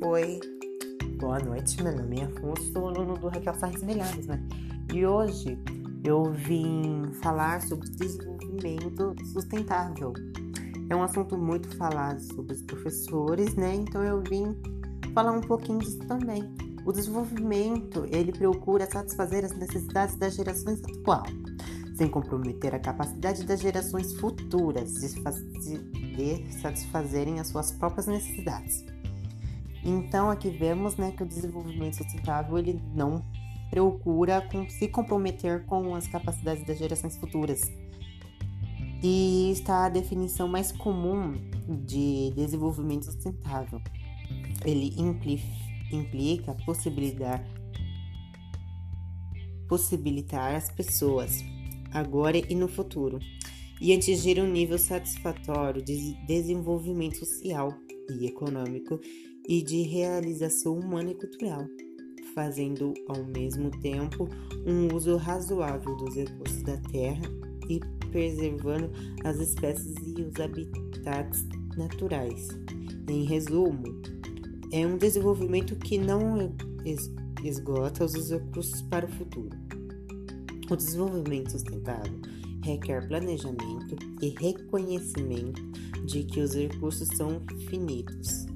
Oi, boa noite. Meu nome é Afonso, sou aluno do Raquel Sarres Melhares, né? E hoje eu vim falar sobre desenvolvimento sustentável. É um assunto muito falado sobre os professores, né? Então eu vim falar um pouquinho disso também. O desenvolvimento, ele procura satisfazer as necessidades das gerações atuais, sem comprometer a capacidade das gerações futuras de satisfazerem as suas próprias necessidades. Então aqui vemos né, que o desenvolvimento sustentável ele não procura com, se comprometer com as capacidades das gerações futuras. E está a definição mais comum de desenvolvimento sustentável. Ele implica possibilitar, possibilitar as pessoas, agora e no futuro, e atingir um nível satisfatório de desenvolvimento social e econômico e de realização humana e cultural, fazendo ao mesmo tempo um uso razoável dos recursos da terra e preservando as espécies e os habitats naturais. Em resumo, é um desenvolvimento que não esgota os recursos para o futuro. O desenvolvimento sustentável requer planejamento e reconhecimento de que os recursos são finitos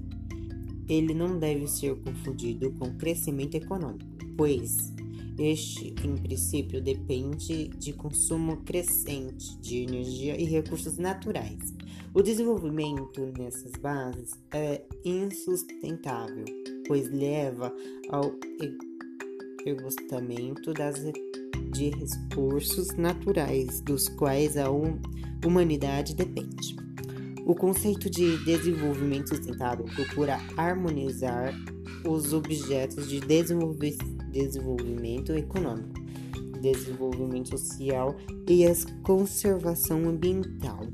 ele não deve ser confundido com crescimento econômico, pois este, em princípio, depende de consumo crescente de energia e recursos naturais. O desenvolvimento nessas bases é insustentável, pois leva ao esgotamento de recursos naturais dos quais a humanidade depende. O conceito de desenvolvimento sustentável procura harmonizar os objetos de desenvolvimento econômico, desenvolvimento social e a conservação ambiental